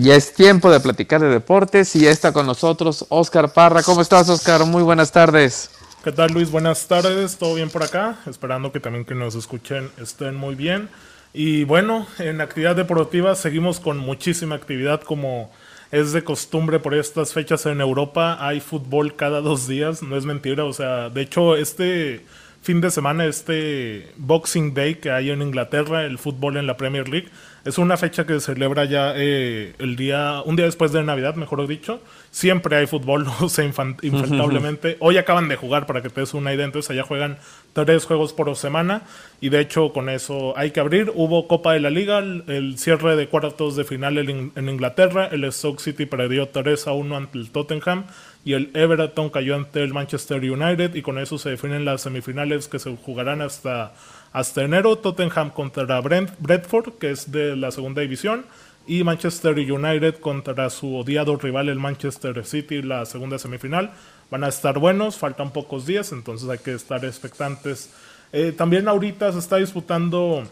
Ya es tiempo de platicar de deportes y ya está con nosotros Oscar Parra. ¿Cómo estás, Oscar? Muy buenas tardes. ¿Qué tal, Luis? Buenas tardes. ¿Todo bien por acá? Esperando que también que nos escuchen estén muy bien. Y bueno, en actividad deportiva seguimos con muchísima actividad como es de costumbre por estas fechas en Europa. Hay fútbol cada dos días, no es mentira. O sea, de hecho, este fin de semana, este Boxing Day que hay en Inglaterra, el fútbol en la Premier League, es una fecha que se celebra ya eh, el día, un día después de Navidad, mejor dicho. Siempre hay fútbol, o sea, infaltablemente. Hoy acaban de jugar, para que te des una idea, entonces allá juegan tres juegos por semana. Y de hecho, con eso hay que abrir. Hubo Copa de la Liga, el, cierre de cuartos de final en, en Inglaterra. El Stoke City perdió 3 a 1 ante el Tottenham y el Everton cayó ante el Manchester United y con eso se definen las semifinales que se jugarán hasta hasta enero Tottenham contra Brent, Bradford, que es de la segunda división, y Manchester United contra su odiado rival el Manchester City, la segunda semifinal. Van a estar buenos, faltan pocos días, entonces hay que estar expectantes. Eh, también ahorita se está disputando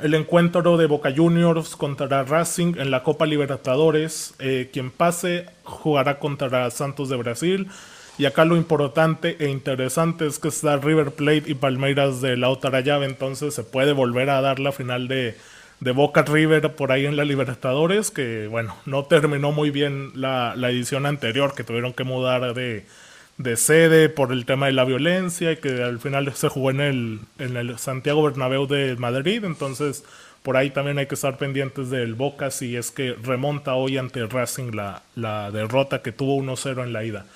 el encuentro de Boca Juniors contra Racing en la Copa Libertadores. Eh, quien pase jugará contra Santos de Brasil. Y acá lo importante e interesante es que está River Plate y Palmeiras de la otra llave, entonces se puede volver a dar la final de, Boca River por ahí en la Libertadores, que bueno, no terminó muy bien la, edición anterior, que tuvieron que mudar de, sede por el tema de la violencia y que al final se jugó en el, en el Santiago Bernabéu de Madrid, entonces por ahí también hay que estar pendientes del Boca si es que remonta hoy ante Racing la, la derrota que tuvo 1-0 en la ida.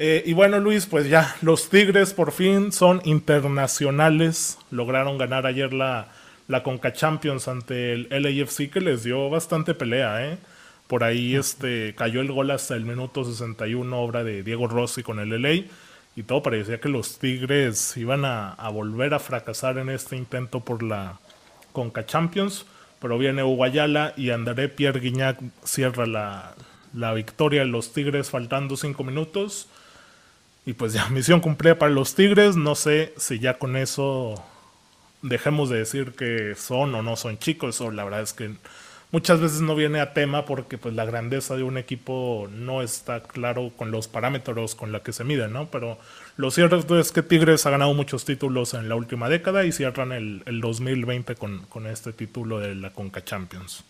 Eh, y bueno, Luis, pues ya, los Tigres por fin son internacionales. Lograron ganar ayer la, la Conca Champions ante el LAFC, que les dio bastante pelea, ¿eh? Por ahí este, cayó el gol hasta el minuto 61, obra de Diego Rossi con el LA. Y todo parecía que los Tigres iban a, volver a fracasar en este intento por la Conca Champions. Pero viene Uguayala y André Pierre Guignac cierra la, la victoria de los Tigres faltando 5 minutos. Y pues ya, misión cumplida para los Tigres. No sé si ya con eso dejemos de decir que son o no son chicos. O la verdad es que muchas veces no viene a tema porque pues la grandeza de un equipo no está claro con los parámetros con los que se mide, ¿no? Pero lo cierto es que Tigres ha ganado muchos títulos en la última década y cierran el, el 2020 con, con este título de la Conca Champions.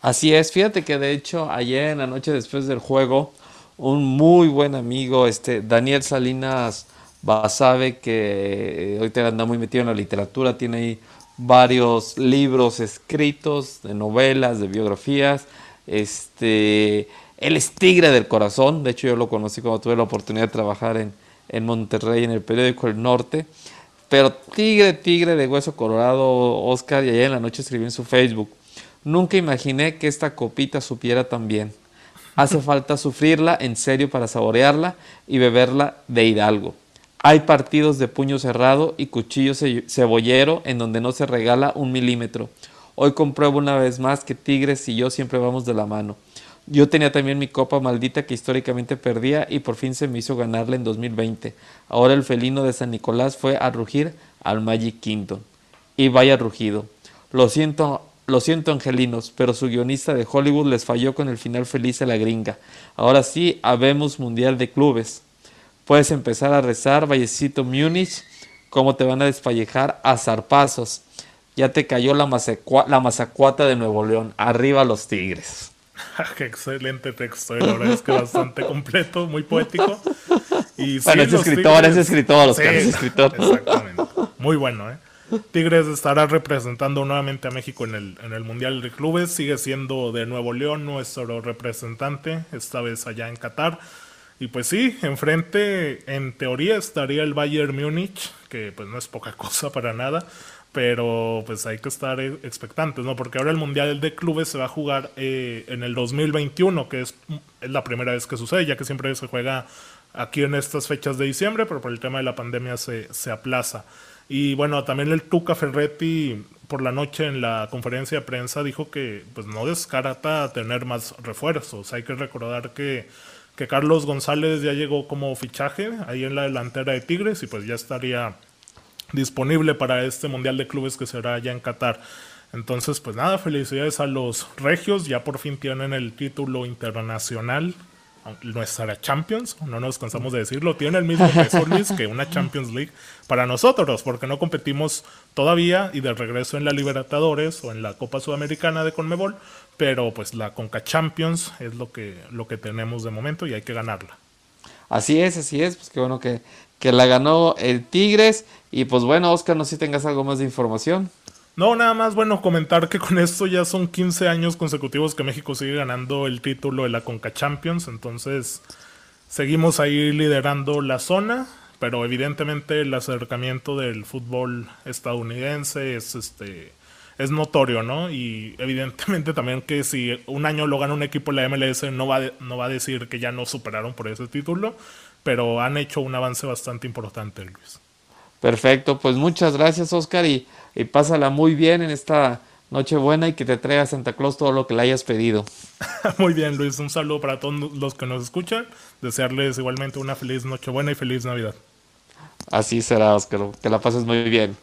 Así es, fíjate que de hecho ayer en la noche después del juego un muy buen amigo, este Daniel Salinas Basabe, que ahorita anda muy metido en la literatura, tiene ahí varios libros escritos de novelas, de biografías. Este, él es tigre del corazón, de hecho yo lo conocí cuando tuve la oportunidad de trabajar en, en Monterrey en el periódico El Norte. Pero tigre, tigre de hueso colorado, Oscar, y ayer en la noche escribió en su Facebook. Nunca imaginé que esta copita supiera tan bien. Hace falta sufrirla en serio para saborearla y beberla de hidalgo. Hay partidos de puño cerrado y cuchillo cebollero en donde no se regala un milímetro. Hoy compruebo una vez más que Tigres y yo siempre vamos de la mano. Yo tenía también mi copa maldita que históricamente perdía y por fin se me hizo ganarla en 2020. Ahora el felino de San Nicolás fue a rugir al Magic Kingdom. Y vaya rugido. Lo siento lo siento, angelinos, pero su guionista de Hollywood les falló con el final feliz a la gringa. Ahora sí, habemos mundial de clubes. Puedes empezar a rezar, Vallecito Múnich, cómo te van a despallejar a zarpazos. Ya te cayó la, la mazacuata de Nuevo León. Arriba los tigres. Qué excelente texto, la verdad es que bastante completo, muy poético. Y bueno, es escritor, es escritor, es escritor. Exactamente. Muy bueno, ¿eh? Tigres estará representando nuevamente a México en el, en el Mundial de Clubes. Sigue siendo de Nuevo León nuestro representante, esta vez allá en Qatar. Y pues sí, enfrente en teoría estaría el Bayern Múnich, que pues no es poca cosa para nada, pero pues hay que estar expectantes, ¿no? Porque ahora el Mundial de Clubes se va a jugar eh, en el 2021, que es, es la primera vez que sucede, ya que siempre se juega aquí en estas fechas de diciembre, pero por el tema de la pandemia se, se aplaza. Y bueno, también el Tuca Ferretti por la noche en la conferencia de prensa dijo que pues no descarta tener más refuerzos. Hay que recordar que, que Carlos González ya llegó como fichaje ahí en la delantera de Tigres y pues ya estaría disponible para este Mundial de Clubes que será allá en Qatar. Entonces, pues nada, felicidades a los regios, ya por fin tienen el título internacional, nuestra Champions, no nos cansamos de decirlo, tiene el mismo peso que una Champions League para nosotros, porque no competimos todavía y de regreso en la Libertadores o en la Copa Sudamericana de Conmebol, pero pues la Conca Champions es lo que, lo que tenemos de momento y hay que ganarla. Así es, así es, pues qué bueno que, que la ganó el Tigres y pues bueno, Oscar, no sé si tengas algo más de información. No, nada más, bueno, comentar que con esto ya son 15 años consecutivos que México sigue ganando el título de la Conca Champions, entonces seguimos ahí liderando la zona, pero evidentemente el acercamiento del fútbol estadounidense es este es notorio, ¿no? Y evidentemente también que si un año lo gana un equipo la MLS no va, no va a decir que ya no superaron por ese título, pero han hecho un avance bastante importante, Luis. Perfecto, pues muchas gracias Oscar y, y pásala muy bien en esta Nochebuena y que te traiga Santa Claus todo lo que le hayas pedido. muy bien Luis, un saludo para todos los que nos escuchan, desearles igualmente una feliz Nochebuena y feliz Navidad. Así será Oscar, que la pases muy bien.